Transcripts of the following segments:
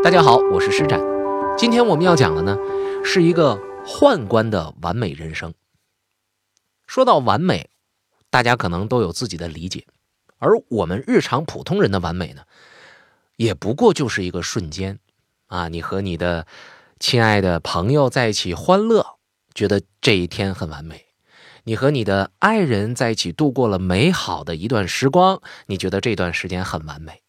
大家好，我是施展。今天我们要讲的呢，是一个宦官的完美人生。说到完美，大家可能都有自己的理解，而我们日常普通人的完美呢，也不过就是一个瞬间啊，你和你的亲爱的朋友在一起欢乐，觉得这一天很完美；你和你的爱人在一起度过了美好的一段时光，你觉得这段时间很完美。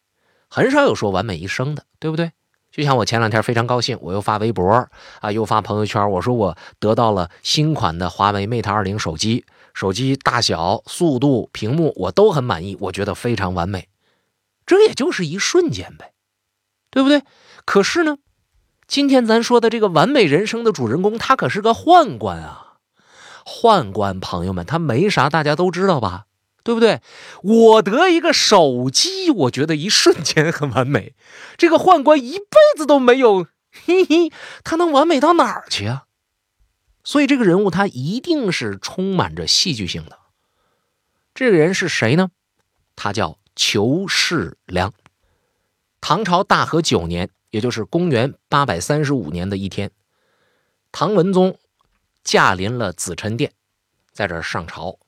很少有说完美一生的，对不对？就像我前两天非常高兴，我又发微博啊，又发朋友圈，我说我得到了新款的华为 Mate 20手机，手机大小、速度、屏幕我都很满意，我觉得非常完美。这也就是一瞬间呗，对不对？可是呢，今天咱说的这个完美人生的主人公，他可是个宦官啊！宦官朋友们，他没啥，大家都知道吧？对不对？我得一个手机，我觉得一瞬间很完美。这个宦官一辈子都没有，嘿嘿，他能完美到哪儿去啊？所以这个人物他一定是充满着戏剧性的。这个人是谁呢？他叫裘世良。唐朝大和九年，也就是公元八百三十五年的一天，唐文宗驾临了紫宸殿，在这儿上朝。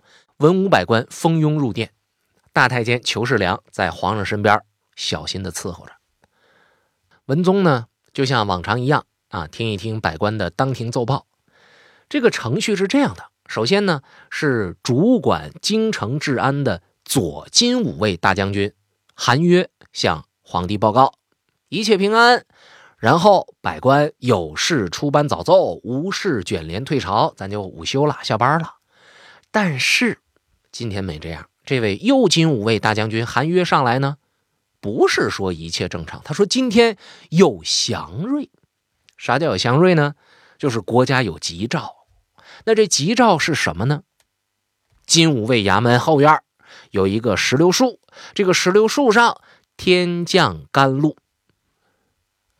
文武百官蜂拥入殿，大太监裘世良在皇上身边小心的伺候着。文宗呢，就像往常一样啊，听一听百官的当庭奏报。这个程序是这样的：首先呢，是主管京城治安的左金吾卫大将军韩约向皇帝报告一切平安，然后百官有事出班早奏，无事卷帘退朝，咱就午休了，下班了。但是。今天没这样，这位右金吾卫大将军韩约上来呢，不是说一切正常，他说今天有祥瑞。啥叫有祥瑞呢？就是国家有吉兆。那这吉兆是什么呢？金吾卫衙门后院有一个石榴树，这个石榴树上天降甘露。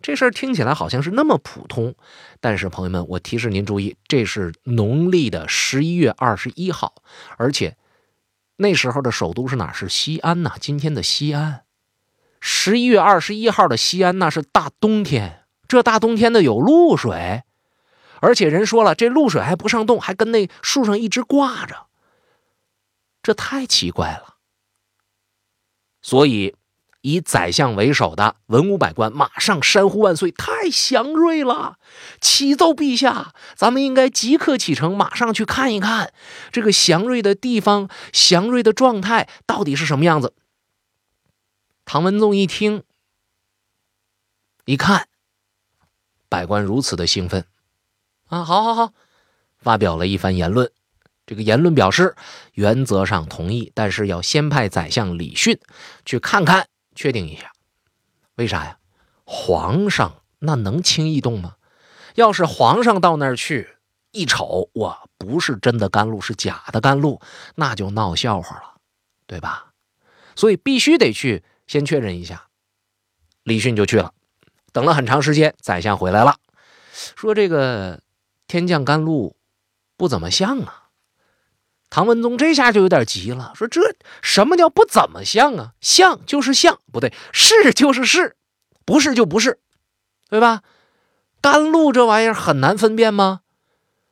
这事儿听起来好像是那么普通，但是朋友们，我提示您注意，这是农历的十一月二十一号，而且。那时候的首都是哪？是西安呐。今天的西安，十一月二十一号的西安，那是大冬天。这大冬天的有露水，而且人说了，这露水还不上冻，还跟那树上一直挂着。这太奇怪了。所以。以宰相为首的文武百官马上山呼万岁，太祥瑞了！启奏陛下，咱们应该即刻启程，马上去看一看这个祥瑞的地方、祥瑞的状态到底是什么样子。唐文宗一听，一看，百官如此的兴奋，啊，好好好，发表了一番言论。这个言论表示，原则上同意，但是要先派宰相李训去看看。确定一下，为啥呀？皇上那能轻易动吗？要是皇上到那儿去一瞅，哇，不是真的甘露，是假的甘露，那就闹笑话了，对吧？所以必须得去先确认一下。李训就去了，等了很长时间，宰相回来了，说这个天降甘露不怎么像啊。唐文宗这下就有点急了，说：“这什么叫不怎么像啊？像就是像，不对，是就是是，不是就不是，对吧？甘露这玩意儿很难分辨吗？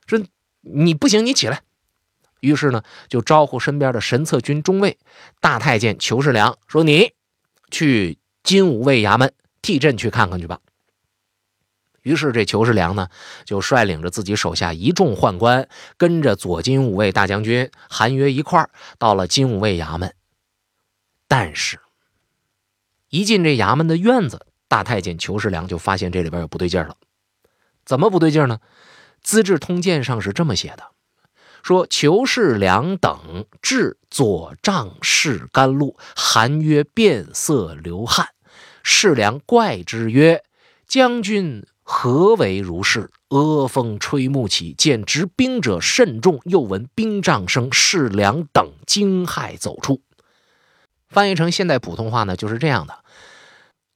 说你不行，你起来。于是呢，就招呼身边的神策军中尉大太监裘世良，说：你去金吾卫衙门替朕去看看去吧。”于是，这裘世良呢，就率领着自己手下一众宦官，跟着左金吾卫大将军韩约一块儿到了金吾卫衙门。但是，一进这衙门的院子，大太监裘世良就发现这里边有不对劲了。怎么不对劲呢？《资治通鉴》上是这么写的：说裘世良等至左帐视甘露，韩约变色流汗，世良怪之曰：“将军。”何为如是？阿风吹木起，见执兵者甚众，又闻兵仗声，士良等惊骇走出。翻译成现代普通话呢，就是这样的：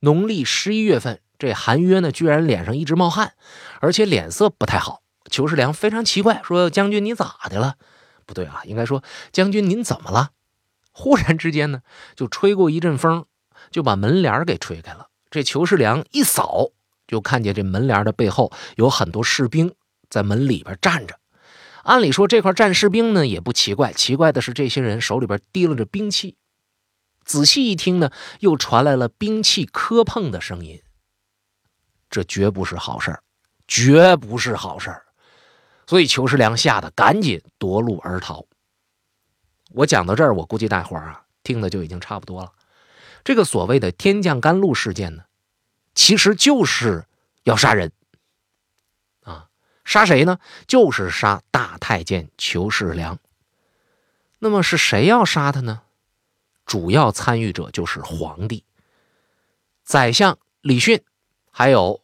农历十一月份，这韩约呢，居然脸上一直冒汗，而且脸色不太好。裘世良非常奇怪，说：“将军你咋的了？”不对啊，应该说：“将军您怎么了？”忽然之间呢，就吹过一阵风，就把门帘给吹开了。这裘世良一扫。就看见这门帘的背后有很多士兵在门里边站着。按理说这块站士兵呢也不奇怪，奇怪的是这些人手里边提溜着兵器。仔细一听呢，又传来了兵器磕碰的声音。这绝不是好事儿，绝不是好事儿。所以裘世良吓得赶紧夺路而逃。我讲到这儿，我估计大伙儿啊听的就已经差不多了。这个所谓的天降甘露事件呢，其实就是要杀人啊！杀谁呢？就是杀大太监裘世良。那么是谁要杀他呢？主要参与者就是皇帝、宰相李训，还有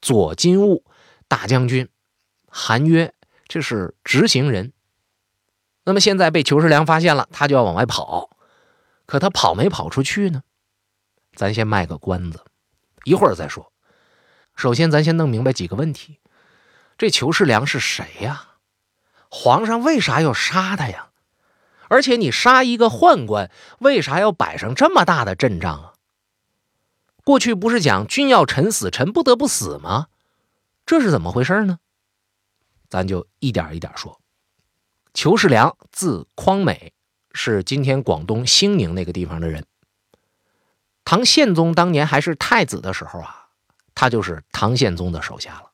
左金吾大将军韩约，这是执行人。那么现在被裘世良发现了，他就要往外跑，可他跑没跑出去呢？咱先卖个关子，一会儿再说。首先，咱先弄明白几个问题：这裘世良是谁呀？皇上为啥要杀他呀？而且你杀一个宦官，为啥要摆上这么大的阵仗啊？过去不是讲君要臣死，臣不得不死吗？这是怎么回事呢？咱就一点一点说。裘世良字匡美，是今天广东兴宁那个地方的人。唐宪宗当年还是太子的时候啊，他就是唐宪宗的手下了。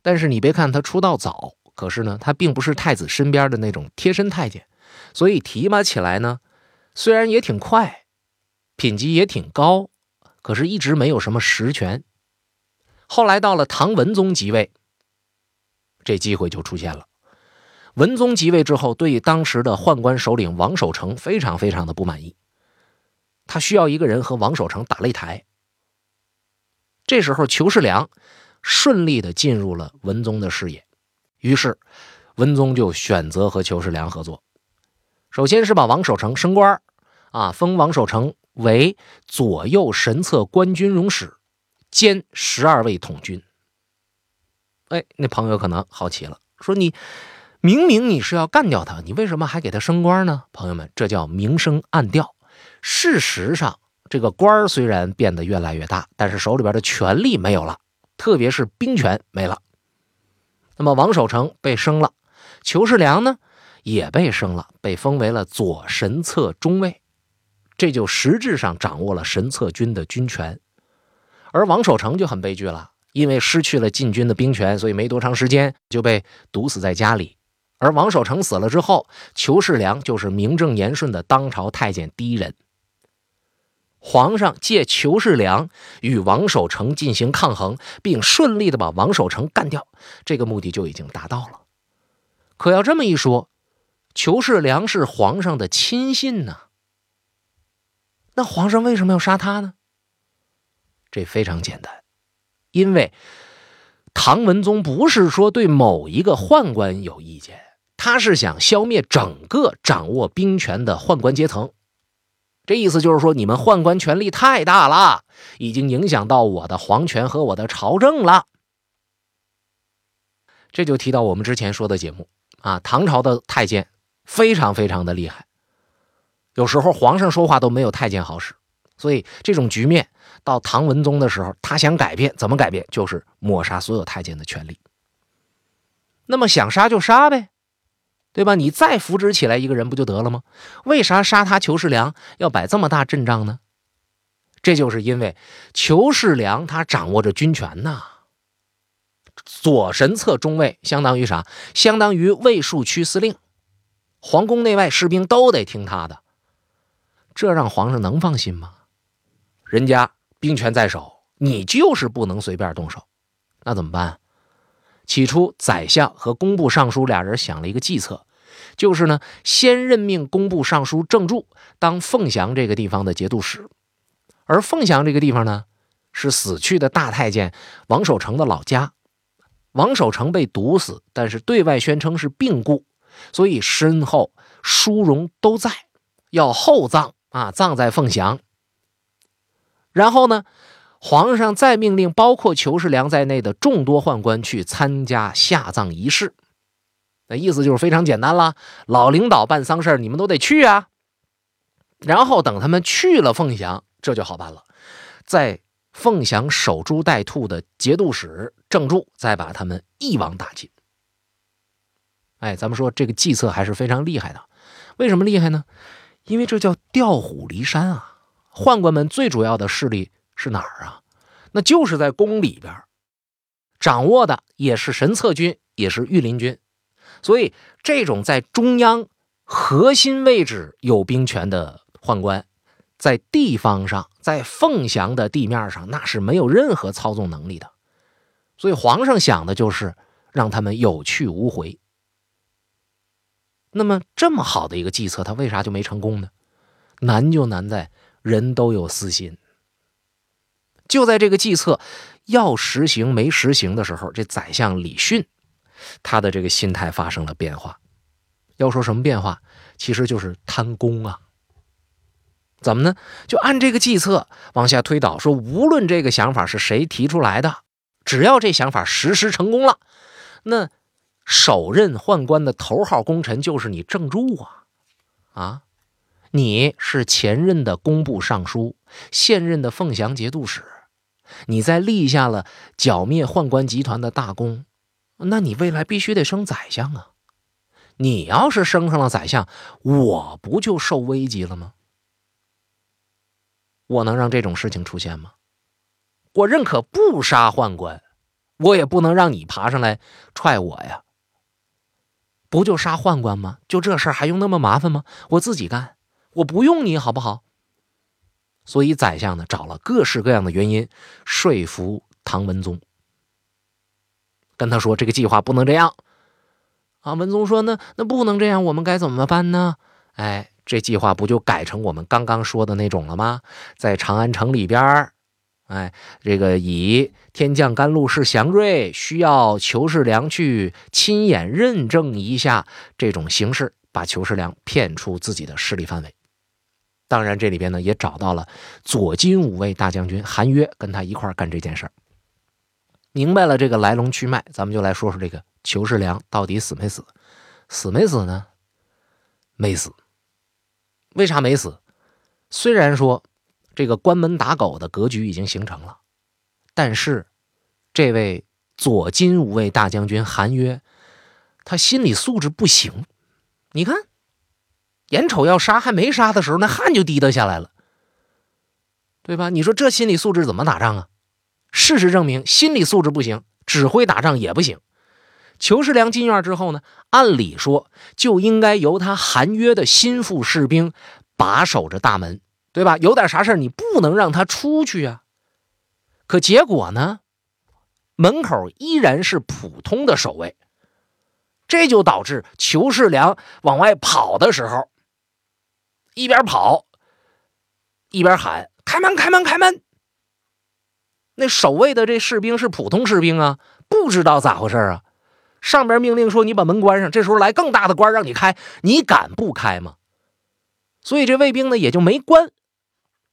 但是你别看他出道早，可是呢，他并不是太子身边的那种贴身太监，所以提拔起来呢，虽然也挺快，品级也挺高，可是一直没有什么实权。后来到了唐文宗即位，这机会就出现了。文宗即位之后，对当时的宦官首领王守成非常非常的不满意，他需要一个人和王守成打擂台。这时候，裘世良顺利的进入了文宗的视野，于是文宗就选择和裘世良合作。首先是把王守成升官啊，封王守成为左右神策官军容使，兼十二位统军。哎，那朋友可能好奇了，说你。明明你是要干掉他，你为什么还给他升官呢？朋友们，这叫明升暗调。事实上，这个官儿虽然变得越来越大，但是手里边的权力没有了，特别是兵权没了。那么王守成被升了，裘世良呢也被升了，被封为了左神策中尉，这就实质上掌握了神策军的军权。而王守成就很悲剧了，因为失去了禁军的兵权，所以没多长时间就被毒死在家里。而王守成死了之后，裘世良就是名正言顺的当朝太监第一人。皇上借裘世良与王守成进行抗衡，并顺利的把王守成干掉，这个目的就已经达到了。可要这么一说，裘世良是皇上的亲信呢？那皇上为什么要杀他呢？这非常简单，因为唐文宗不是说对某一个宦官有意见。他是想消灭整个掌握兵权的宦官阶层，这意思就是说，你们宦官权力太大了，已经影响到我的皇权和我的朝政了。这就提到我们之前说的节目啊，唐朝的太监非常非常的厉害，有时候皇上说话都没有太监好使，所以这种局面到唐文宗的时候，他想改变，怎么改变？就是抹杀所有太监的权利。那么想杀就杀呗。对吧？你再扶植起来一个人不就得了吗？为啥杀他裘世良要摆这么大阵仗呢？这就是因为裘世良他掌握着军权呐。左神策中尉相当于啥？相当于卫戍区司令，皇宫内外士兵都得听他的。这让皇上能放心吗？人家兵权在手，你就是不能随便动手。那怎么办？起初，宰相和工部尚书俩人想了一个计策，就是呢，先任命工部尚书郑注当凤翔这个地方的节度使，而凤翔这个地方呢，是死去的大太监王守成的老家。王守成被毒死，但是对外宣称是病故，所以身后殊荣都在，要厚葬啊，葬在凤翔。然后呢？皇上再命令包括裘世良在内的众多宦官去参加下葬仪式，那意思就是非常简单了，老领导办丧事你们都得去啊。然后等他们去了凤翔，这就好办了，在凤翔守株待兔的节度使郑注，再把他们一网打尽。哎，咱们说这个计策还是非常厉害的。为什么厉害呢？因为这叫调虎离山啊！宦官们最主要的势力是哪儿啊？那就是在宫里边，掌握的也是神策军，也是御林军。所以，这种在中央核心位置有兵权的宦官，在地方上，在凤翔的地面上，那是没有任何操纵能力的。所以，皇上想的就是让他们有去无回。那么，这么好的一个计策，他为啥就没成功呢？难就难在人都有私心。就在这个计策要实行没实行的时候，这宰相李训，他的这个心态发生了变化。要说什么变化，其实就是贪功啊。怎么呢？就按这个计策往下推导，说无论这个想法是谁提出来的，只要这想法实施成功了，那。首任宦官的头号功臣就是你郑注啊，啊，你是前任的工部尚书，现任的凤翔节度使，你在立下了剿灭宦官集团的大功，那你未来必须得升宰相啊！你要是升上了宰相，我不就受危机了吗？我能让这种事情出现吗？我认可不杀宦官，我也不能让你爬上来踹我呀！不就杀宦官吗？就这事儿还用那么麻烦吗？我自己干，我不用你好不好？所以宰相呢找了各式各样的原因说服唐文宗，跟他说这个计划不能这样。啊，文宗说那那不能这样，我们该怎么办呢？哎，这计划不就改成我们刚刚说的那种了吗？在长安城里边。哎，这个以天降甘露是祥瑞，需要裘世良去亲眼认证一下这种形式，把裘世良骗出自己的势力范围。当然，这里边呢也找到了左金五卫大将军韩约，跟他一块干这件事儿。明白了这个来龙去脉，咱们就来说说这个裘世良到底死没死？死没死呢？没死。为啥没死？虽然说。这个关门打狗的格局已经形成了，但是这位左金五卫大将军韩约，他心理素质不行。你看，眼瞅要杀还没杀的时候，那汗就滴答下来了，对吧？你说这心理素质怎么打仗啊？事实证明，心理素质不行，指挥打仗也不行。裘世良进院之后呢，按理说就应该由他韩约的心腹士兵把守着大门。对吧？有点啥事你不能让他出去啊。可结果呢，门口依然是普通的守卫，这就导致裘世良往外跑的时候，一边跑一边喊：“开门，开门，开门！”那守卫的这士兵是普通士兵啊，不知道咋回事啊。上边命令说：“你把门关上。”这时候来更大的官让你开，你敢不开吗？所以这卫兵呢也就没关。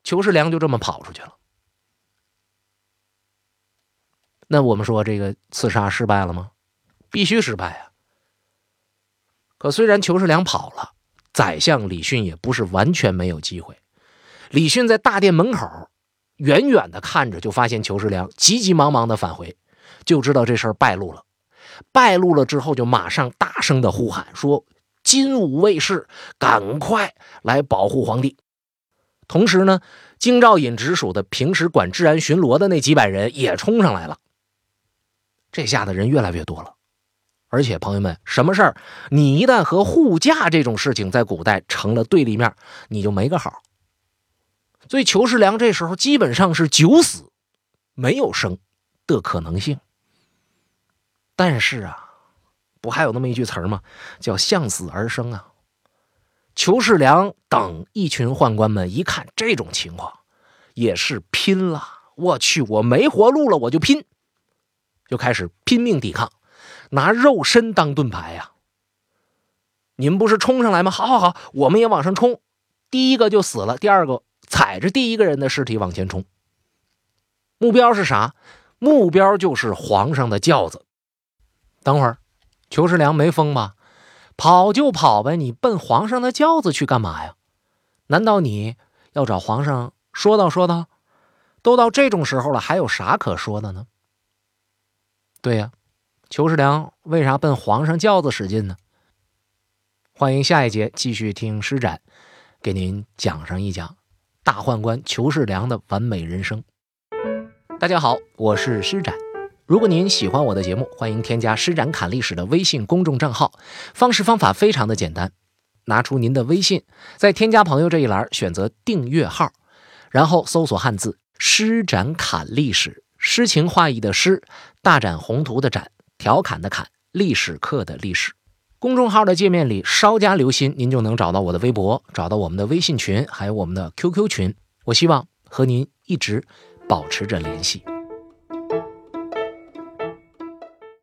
裘世良就这么跑出去了。那我们说这个刺杀失败了吗？必须失败啊！可虽然裘世良跑了，宰相李训也不是完全没有机会。李训在大殿门口远远的看着，就发现裘世良急急忙忙的返回，就知道这事儿败露了。败露了之后，就马上大声的呼喊说：“金武卫士，赶快来保护皇帝！”同时呢，京兆尹直属的平时管治安巡逻的那几百人也冲上来了。这下的人越来越多了，而且朋友们，什么事儿，你一旦和护驾这种事情在古代成了对立面，你就没个好。所以裘世良这时候基本上是九死没有生的可能性。但是啊，不还有那么一句词儿吗？叫向死而生啊。裘世良等一群宦官们一看这种情况，也是拼了。我去，我没活路了，我就拼，就开始拼命抵抗，拿肉身当盾牌呀！你们不是冲上来吗？好好好，我们也往上冲。第一个就死了，第二个踩着第一个人的尸体往前冲。目标是啥？目标就是皇上的轿子。等会儿，裘世良没疯吧？跑就跑呗，你奔皇上的轿子去干嘛呀？难道你要找皇上说道说道？都到这种时候了，还有啥可说的呢？对呀，裘世良为啥奔皇上轿子使劲呢？欢迎下一节继续听施展给您讲上一讲大宦官裘世良的完美人生。大家好，我是施展。如果您喜欢我的节目，欢迎添加施展侃历史的微信公众账号。方式方法非常的简单，拿出您的微信，在添加朋友这一栏选择订阅号，然后搜索汉字“施展侃历史”，诗情画意的诗，大展宏图的展，调侃的侃，历史课的历史。公众号的界面里稍加留心，您就能找到我的微博，找到我们的微信群，还有我们的 QQ 群。我希望和您一直保持着联系。